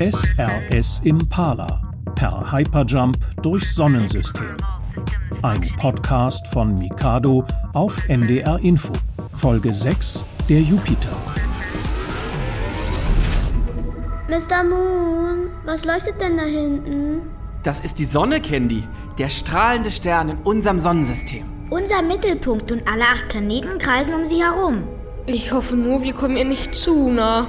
SRS Impala per Hyperjump durchs Sonnensystem. Ein Podcast von Mikado auf NDR Info. Folge 6 Der Jupiter. Mr. Moon, was leuchtet denn da hinten? Das ist die Sonne, Candy. Der strahlende Stern in unserem Sonnensystem. Unser Mittelpunkt und alle acht Planeten kreisen um sie herum. Ich hoffe nur, wir kommen ihr nicht zu nah.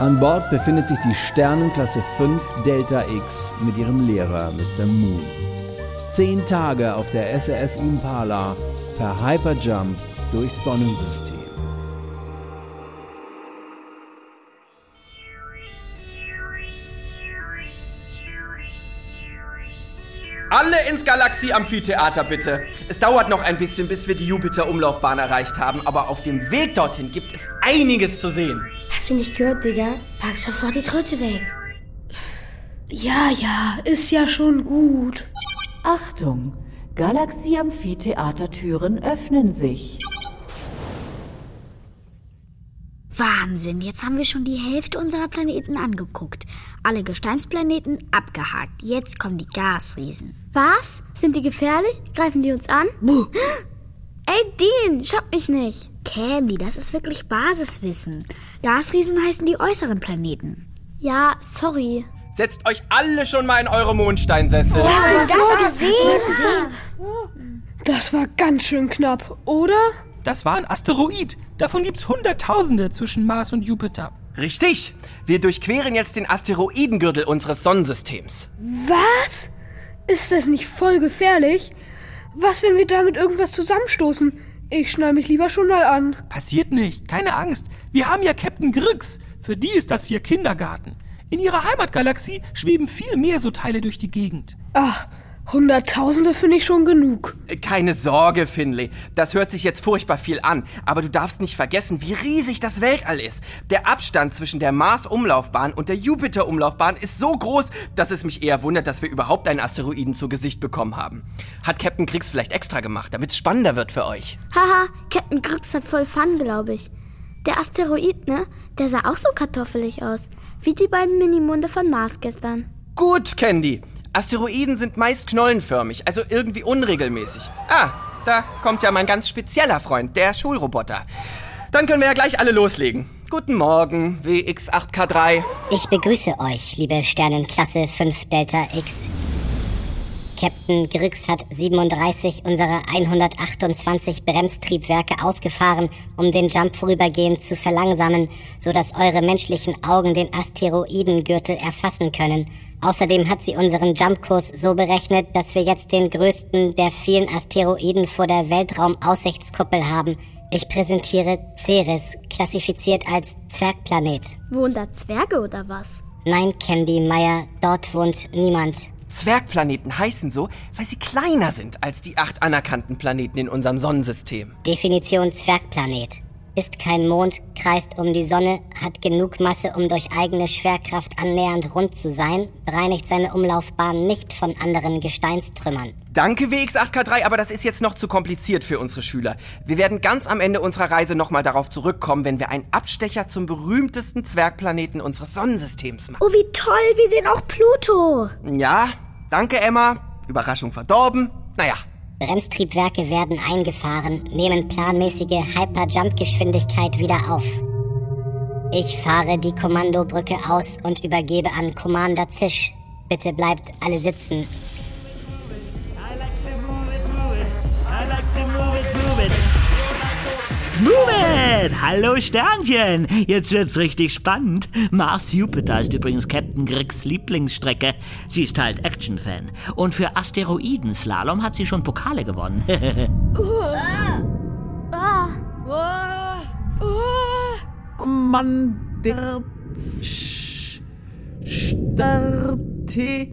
An Bord befindet sich die Sternenklasse 5 Delta X mit ihrem Lehrer Mr. Moon. Zehn Tage auf der SRS Impala per Hyperjump durchs Sonnensystem. Galaxie-Amphitheater bitte. Es dauert noch ein bisschen, bis wir die Jupiter-Umlaufbahn erreicht haben, aber auf dem Weg dorthin gibt es einiges zu sehen. Hast du nicht gehört, Digga? Pack sofort die Tröte weg. Ja, ja, ist ja schon gut. Achtung! Galaxie-Amphitheatertüren öffnen sich. Wahnsinn, jetzt haben wir schon die Hälfte unserer Planeten angeguckt. Alle Gesteinsplaneten abgehakt. Jetzt kommen die Gasriesen. Was? Sind die gefährlich? Greifen die uns an? Buh. Ey, Dean, schock mich nicht. Candy, das ist wirklich Basiswissen. Gasriesen heißen die äußeren Planeten. Ja, sorry. Setzt euch alle schon mal in eure Mondsteinsessel. Oh, Hast du das, das gesehen? Das war ganz schön knapp, oder? Das war ein Asteroid. Davon gibt's Hunderttausende zwischen Mars und Jupiter. Richtig. Wir durchqueren jetzt den Asteroidengürtel unseres Sonnensystems. Was? Ist das nicht voll gefährlich? Was, wenn wir damit irgendwas zusammenstoßen? Ich schnall mich lieber schon mal an. Passiert nicht. Keine Angst. Wir haben ja Captain Grix. Für die ist das hier Kindergarten. In ihrer Heimatgalaxie schweben viel mehr so Teile durch die Gegend. Ach, Hunderttausende finde ich schon genug. Keine Sorge, Finley. Das hört sich jetzt furchtbar viel an. Aber du darfst nicht vergessen, wie riesig das Weltall ist. Der Abstand zwischen der Mars-Umlaufbahn und der Jupiter-Umlaufbahn ist so groß, dass es mich eher wundert, dass wir überhaupt einen Asteroiden zu Gesicht bekommen haben. Hat Captain Griggs vielleicht extra gemacht, damit es spannender wird für euch. Haha, Captain Grix hat voll Fun, glaube ich. Der Asteroid, ne? Der sah auch so kartoffelig aus. Wie die beiden Minimunde von Mars gestern. Gut, Candy. Asteroiden sind meist knollenförmig, also irgendwie unregelmäßig. Ah, da kommt ja mein ganz spezieller Freund, der Schulroboter. Dann können wir ja gleich alle loslegen. Guten Morgen, WX8K3. Ich begrüße euch, liebe Sternenklasse 5 Delta X. Captain Griggs hat 37 unserer 128 Bremstriebwerke ausgefahren, um den Jump vorübergehend zu verlangsamen, sodass eure menschlichen Augen den Asteroidengürtel erfassen können. Außerdem hat sie unseren Jumpkurs so berechnet, dass wir jetzt den größten der vielen Asteroiden vor der Weltraumaussichtskuppel haben. Ich präsentiere Ceres, klassifiziert als Zwergplanet. Wohnen da Zwerge oder was? Nein, Candy Meyer, dort wohnt niemand. Zwergplaneten heißen so, weil sie kleiner sind als die acht anerkannten Planeten in unserem Sonnensystem. Definition Zwergplanet. Ist kein Mond, kreist um die Sonne, hat genug Masse, um durch eigene Schwerkraft annähernd rund zu sein, bereinigt seine Umlaufbahn nicht von anderen Gesteinstrümmern. Danke WX8K3, aber das ist jetzt noch zu kompliziert für unsere Schüler. Wir werden ganz am Ende unserer Reise nochmal darauf zurückkommen, wenn wir einen Abstecher zum berühmtesten Zwergplaneten unseres Sonnensystems machen. Oh, wie toll, wir sehen auch Pluto. Ja, danke Emma. Überraschung verdorben. Naja, Bremstriebwerke werden eingefahren, nehmen planmäßige Hyperjump-Geschwindigkeit wieder auf. Ich fahre die Kommandobrücke aus und übergebe an Commander Zisch. Bitte bleibt alle sitzen. Move it! Hallo Sternchen! Jetzt wird's richtig spannend. Mars Jupiter ist übrigens Captain Griggs Lieblingsstrecke. Sie ist halt Action-Fan. Und für Asteroidenslalom hat sie schon Pokale gewonnen. Ah, Kommander starte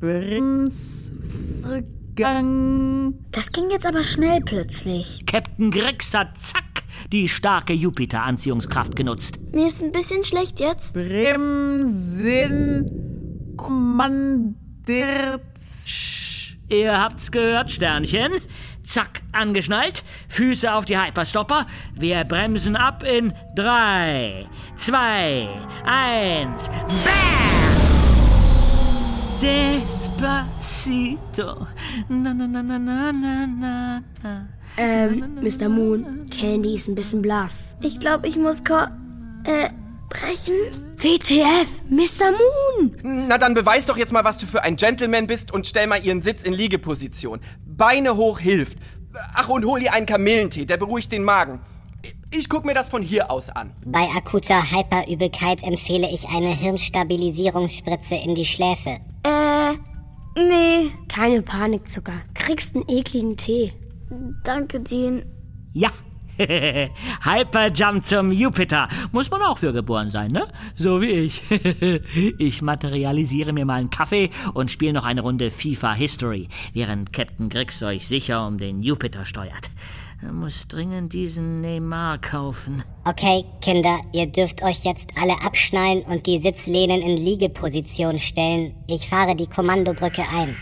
Bremsfrage Gang. Das ging jetzt aber schnell plötzlich. Captain Grix hat zack die starke Jupiter-Anziehungskraft genutzt. Mir ist ein bisschen schlecht jetzt. Bremsen kommandiert. Ihr habt's gehört, Sternchen. Zack, angeschnallt. Füße auf die Hyperstopper. Wir bremsen ab in drei, zwei, eins. Bam! Despacito. Na, na, na, na, na, na, na, na. Ähm, Mr. Moon, Candy ist ein bisschen blass. Ich glaube, ich muss ko äh, brechen. WTF, Mr. Moon! Na dann beweis doch jetzt mal, was du für ein Gentleman bist und stell mal ihren Sitz in Liegeposition. Beine hoch hilft. Ach, und hol ihr einen Kamillentee, der beruhigt den Magen. Ich guck mir das von hier aus an. Bei akuter Hyperübelkeit empfehle ich eine Hirnstabilisierungsspritze in die Schläfe. Nee. Keine Panik, Zucker. Kriegst einen ekligen Tee. Danke, Dean. Ja. Hyperjump zum Jupiter. Muss man auch für geboren sein, ne? So wie ich. ich materialisiere mir mal einen Kaffee und spiele noch eine Runde FIFA History, während Captain Grix euch sicher um den Jupiter steuert. Er muss dringend diesen Neymar kaufen. Okay, Kinder, ihr dürft euch jetzt alle abschnallen und die Sitzlehnen in Liegeposition stellen. Ich fahre die Kommandobrücke ein.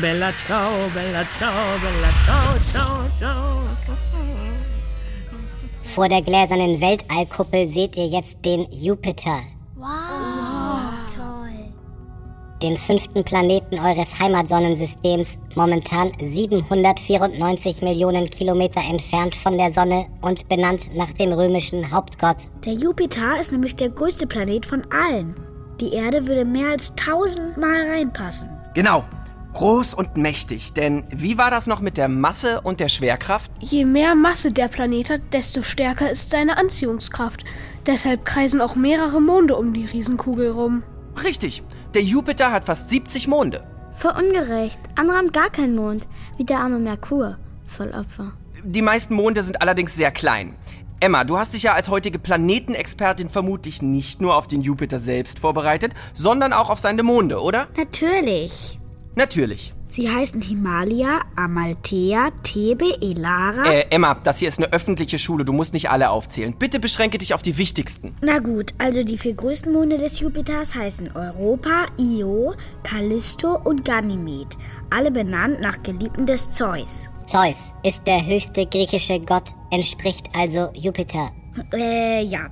Bella ciao, bella ciao, bella ciao, ciao, ciao. Vor der gläsernen Weltallkuppel seht ihr jetzt den Jupiter, den fünften Planeten eures Heimatsonnensystems, momentan 794 Millionen Kilometer entfernt von der Sonne und benannt nach dem römischen Hauptgott. Der Jupiter ist nämlich der größte Planet von allen. Die Erde würde mehr als tausendmal reinpassen. Genau. Groß und mächtig. Denn wie war das noch mit der Masse und der Schwerkraft? Je mehr Masse der Planet hat, desto stärker ist seine Anziehungskraft. Deshalb kreisen auch mehrere Monde um die Riesenkugel rum. Richtig. Der Jupiter hat fast 70 Monde. Voll ungerecht. Andere haben gar keinen Mond. Wie der arme Merkur. Voll Opfer. Die meisten Monde sind allerdings sehr klein. Emma, du hast dich ja als heutige Planetenexpertin vermutlich nicht nur auf den Jupiter selbst vorbereitet, sondern auch auf seine Monde, oder? Natürlich. Natürlich. Sie heißen Himalaya, Amalthea, Thebe, Elara. Äh, Emma, das hier ist eine öffentliche Schule, du musst nicht alle aufzählen. Bitte beschränke dich auf die wichtigsten. Na gut, also die vier größten Monde des Jupiters heißen Europa, Io, Callisto und Ganymed. Alle benannt nach Geliebten des Zeus. Zeus ist der höchste griechische Gott, entspricht also Jupiter. Äh, ja.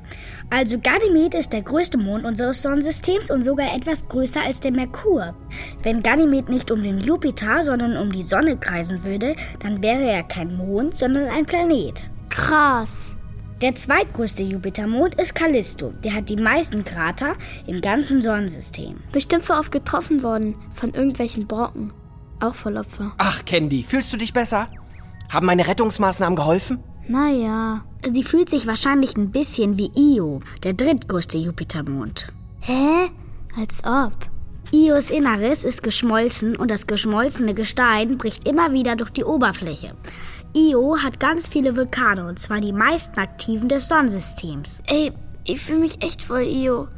Also Ganymed ist der größte Mond unseres Sonnensystems und sogar etwas größer als der Merkur. Wenn Ganymed nicht um den Jupiter, sondern um die Sonne kreisen würde, dann wäre er kein Mond, sondern ein Planet. Krass. Der zweitgrößte Jupitermond ist Callisto. Der hat die meisten Krater im ganzen Sonnensystem. Bestimmt voll oft getroffen worden von irgendwelchen Brocken. Auch voll Opfer. Ach, Candy, fühlst du dich besser? Haben meine Rettungsmaßnahmen geholfen? Naja. Sie fühlt sich wahrscheinlich ein bisschen wie Io, der drittgrößte Jupitermond. Hä? Als ob. Ios Inneres ist geschmolzen und das geschmolzene Gestein bricht immer wieder durch die Oberfläche. Io hat ganz viele Vulkane und zwar die meisten aktiven des Sonnensystems. Ey, ich fühle mich echt voll Io.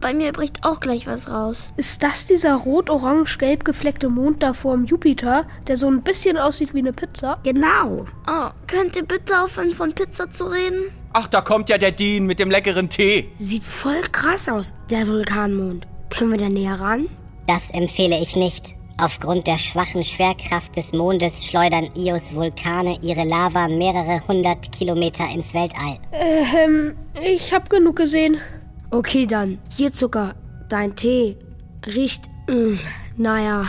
Bei mir bricht auch gleich was raus. Ist das dieser rot-orange-gelb gefleckte Mond da vor dem Jupiter, der so ein bisschen aussieht wie eine Pizza? Genau. Oh, könnt ihr bitte aufhören, von Pizza zu reden? Ach, da kommt ja der Dean mit dem leckeren Tee. Sieht voll krass aus, der Vulkanmond. Können wir da näher ran? Das empfehle ich nicht. Aufgrund der schwachen Schwerkraft des Mondes schleudern Ios Vulkane ihre Lava mehrere hundert Kilometer ins Weltall. Ähm, ich hab genug gesehen. Okay, dann. Hier, Zucker. Dein Tee. Riecht. Mh, naja.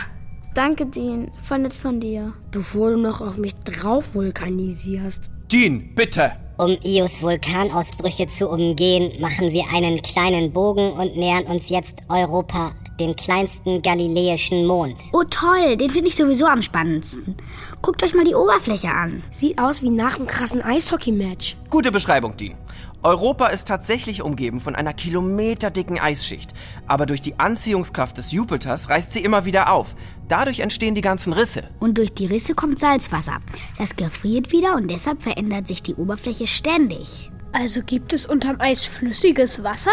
Danke, Dean. Voll nett von dir. Bevor du noch auf mich drauf vulkanisierst. Dean, bitte. Um Ios Vulkanausbrüche zu umgehen, machen wir einen kleinen Bogen und nähern uns jetzt Europa, dem kleinsten galiläischen Mond. Oh toll, den finde ich sowieso am spannendsten. Guckt euch mal die Oberfläche an. Sieht aus wie nach einem krassen Eishockey-Match. Gute Beschreibung, Dean. Europa ist tatsächlich umgeben von einer kilometerdicken Eisschicht. Aber durch die Anziehungskraft des Jupiters reißt sie immer wieder auf. Dadurch entstehen die ganzen Risse. Und durch die Risse kommt Salzwasser. Das gefriert wieder und deshalb verändert sich die Oberfläche ständig. Also gibt es unterm Eis flüssiges Wasser?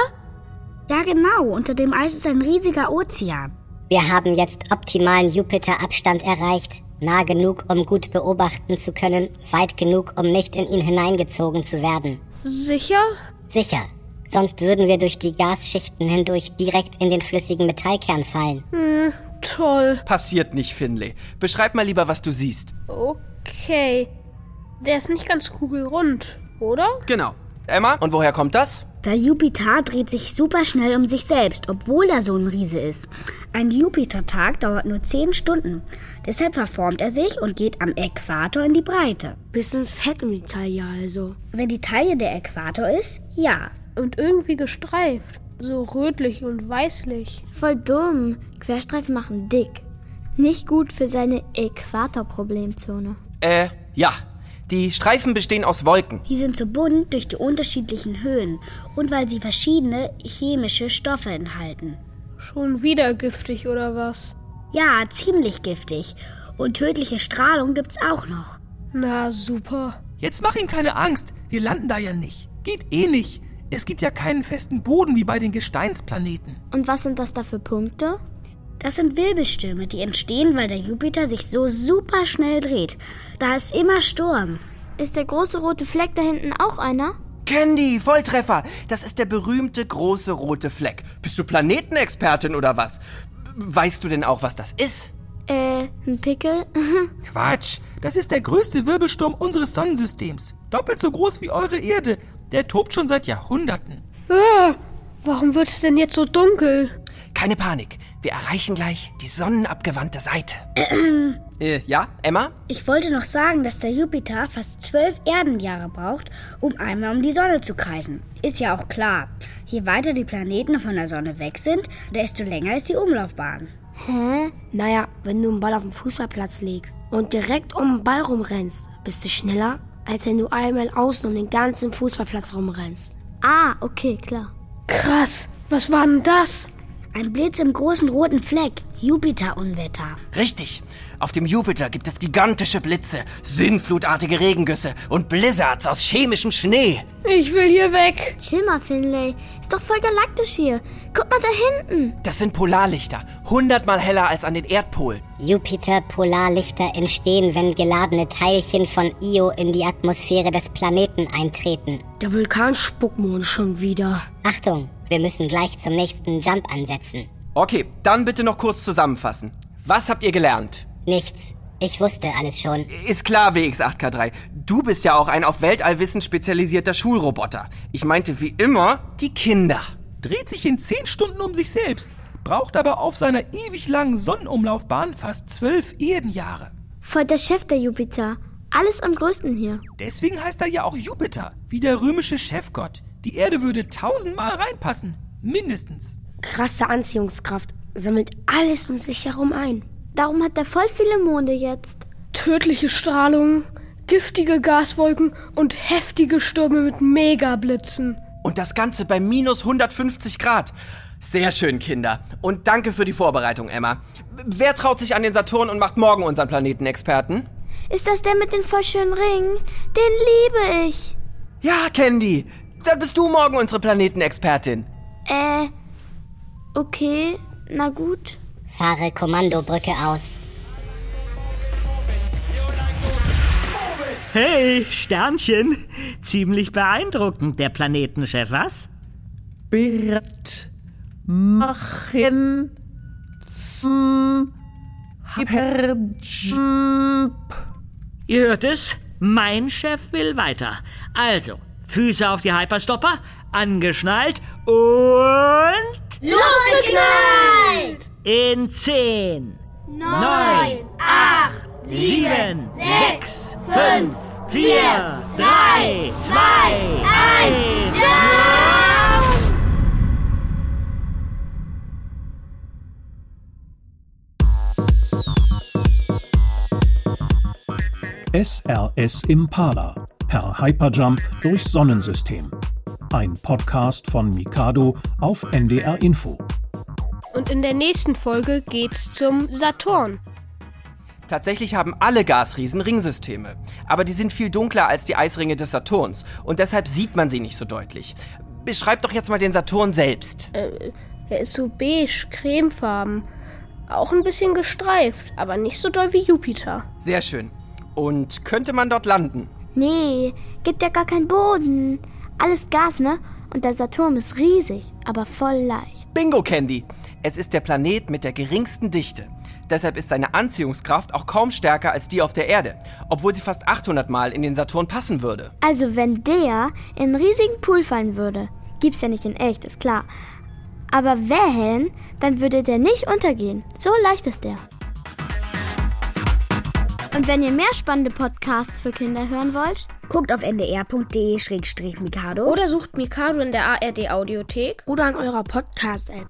Ja, genau. Unter dem Eis ist ein riesiger Ozean. Wir haben jetzt optimalen Jupiterabstand erreicht. Nah genug, um gut beobachten zu können, weit genug, um nicht in ihn hineingezogen zu werden. Sicher? Sicher. Sonst würden wir durch die Gasschichten hindurch direkt in den flüssigen Metallkern fallen. Hm, toll. Passiert nicht, Finley. Beschreib mal lieber, was du siehst. Okay. Der ist nicht ganz kugelrund, oder? Genau. Emma, und woher kommt das? Der Jupiter dreht sich super schnell um sich selbst, obwohl er so ein Riese ist. Ein Jupitertag dauert nur 10 Stunden. Deshalb verformt er sich und geht am Äquator in die Breite. Bisschen fett um die Taille also. Wenn die Taille der Äquator ist, ja. Und irgendwie gestreift. So rötlich und weißlich. Voll dumm. Querstreifen machen dick. Nicht gut für seine Äquatorproblemzone. Äh, ja. Die Streifen bestehen aus Wolken. Die sind so bunt durch die unterschiedlichen Höhen und weil sie verschiedene chemische Stoffe enthalten. Schon wieder giftig oder was? Ja, ziemlich giftig. Und tödliche Strahlung gibt's auch noch. Na super. Jetzt mach ihm keine Angst. Wir landen da ja nicht. Geht eh nicht. Es gibt ja keinen festen Boden wie bei den Gesteinsplaneten. Und was sind das da für Punkte? Das sind Wirbelstürme, die entstehen, weil der Jupiter sich so super schnell dreht. Da ist immer Sturm. Ist der große rote Fleck da hinten auch einer? Candy, Volltreffer. Das ist der berühmte große rote Fleck. Bist du Planetenexpertin oder was? Weißt du denn auch, was das ist? Äh, ein Pickel? Quatsch. Das ist der größte Wirbelsturm unseres Sonnensystems. Doppelt so groß wie eure Erde. Der tobt schon seit Jahrhunderten. Ah, warum wird es denn jetzt so dunkel? Keine Panik. Wir erreichen gleich die sonnenabgewandte Seite. äh, ja, Emma? Ich wollte noch sagen, dass der Jupiter fast zwölf Erdenjahre braucht, um einmal um die Sonne zu kreisen. Ist ja auch klar. Je weiter die Planeten von der Sonne weg sind, desto länger ist die Umlaufbahn. Hä? Naja, wenn du einen Ball auf den Fußballplatz legst und direkt um den Ball rumrennst, bist du schneller, als wenn du einmal außen um den ganzen Fußballplatz rumrennst. Ah, okay, klar. Krass, was war denn das? Ein Blitz im großen roten Fleck. Jupiter-Unwetter. Richtig. Auf dem Jupiter gibt es gigantische Blitze, sinnflutartige Regengüsse und Blizzards aus chemischem Schnee. Ich will hier weg. Chill mal, Finlay. Ist doch voll galaktisch hier. Guck mal da hinten. Das sind Polarlichter, hundertmal heller als an den Erdpol. Jupiter-Polarlichter entstehen, wenn geladene Teilchen von Io in die Atmosphäre des Planeten eintreten. Der Vulkanspuckmond schon wieder. Achtung, wir müssen gleich zum nächsten Jump ansetzen. Okay, dann bitte noch kurz zusammenfassen. Was habt ihr gelernt? Nichts. Ich wusste alles schon. Ist klar, WX8K3. Du bist ja auch ein auf Weltallwissen spezialisierter Schulroboter. Ich meinte wie immer die Kinder. Dreht sich in 10 Stunden um sich selbst, braucht aber auf seiner ewig langen Sonnenumlaufbahn fast zwölf Erdenjahre. Voll der Chef der Jupiter. Alles am größten hier. Deswegen heißt er ja auch Jupiter, wie der römische Chefgott. Die Erde würde tausendmal reinpassen. Mindestens. Krasse Anziehungskraft. Sammelt alles um sich herum ein. Darum hat er voll viele Monde jetzt. Tödliche Strahlung, giftige Gaswolken und heftige Stürme mit Megablitzen. Und das Ganze bei minus 150 Grad. Sehr schön, Kinder. Und danke für die Vorbereitung, Emma. Wer traut sich an den Saturn und macht morgen unseren Planetenexperten? Ist das der mit den voll schönen Ringen? Den liebe ich. Ja, Candy. Dann bist du morgen unsere Planetenexpertin. Äh, okay, na gut. Fahre Kommandobrücke aus. Hey, Sternchen. Ziemlich beeindruckend, der Planetenchef, was? Bereit machen zum Hyperjump. Ihr hört es, mein Chef will weiter. Also, Füße auf die Hyperstopper, angeschnallt und... Losgeknallt! In 10, Neun, acht, sieben, sechs, fünf, vier, drei, zwei, eins, SRS Impala per Hyperjump durchs Sonnensystem. Ein Podcast von Mikado auf NDR Info. Und in der nächsten Folge geht's zum Saturn. Tatsächlich haben alle Gasriesen Ringsysteme. Aber die sind viel dunkler als die Eisringe des Saturns. Und deshalb sieht man sie nicht so deutlich. Beschreib doch jetzt mal den Saturn selbst. Äh, er ist so beige, cremefarben. Auch ein bisschen gestreift, aber nicht so doll wie Jupiter. Sehr schön. Und könnte man dort landen? Nee, gibt ja gar keinen Boden. Alles Gas, ne? Und der Saturn ist riesig, aber voll leicht. Bingo, Candy. Es ist der Planet mit der geringsten Dichte. Deshalb ist seine Anziehungskraft auch kaum stärker als die auf der Erde, obwohl sie fast 800 Mal in den Saturn passen würde. Also wenn der in einen riesigen Pool fallen würde, gibt's ja nicht in echt, ist klar. Aber wenn, dann würde der nicht untergehen. So leicht ist der. Und wenn ihr mehr spannende Podcasts für Kinder hören wollt, guckt auf ndr.de-mikado oder sucht Mikado in der ARD Audiothek oder in eurer Podcast-App.